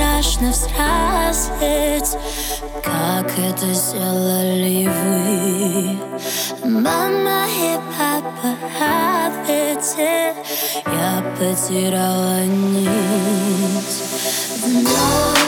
страшно взрослеть Как это сделали вы? Мама и папа ответьте Я потеряла нить. Вновь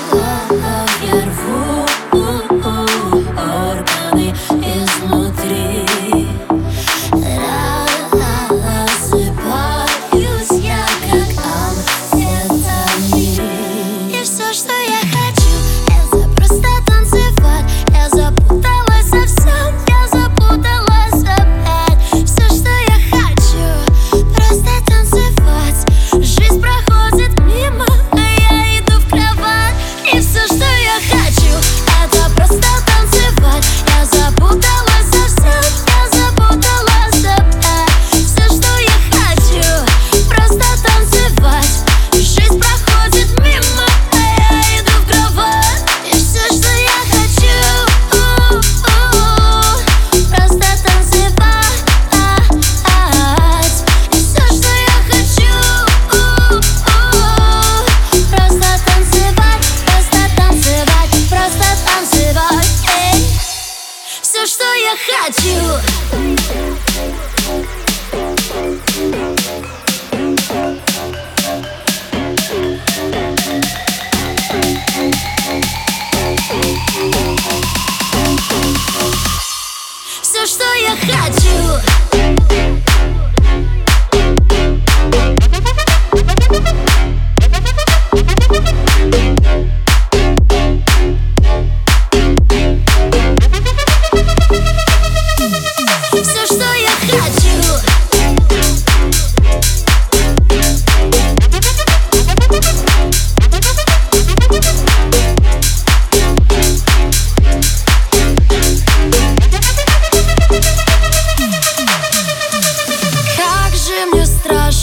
хочу.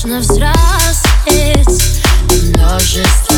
можно взрослеть. Множество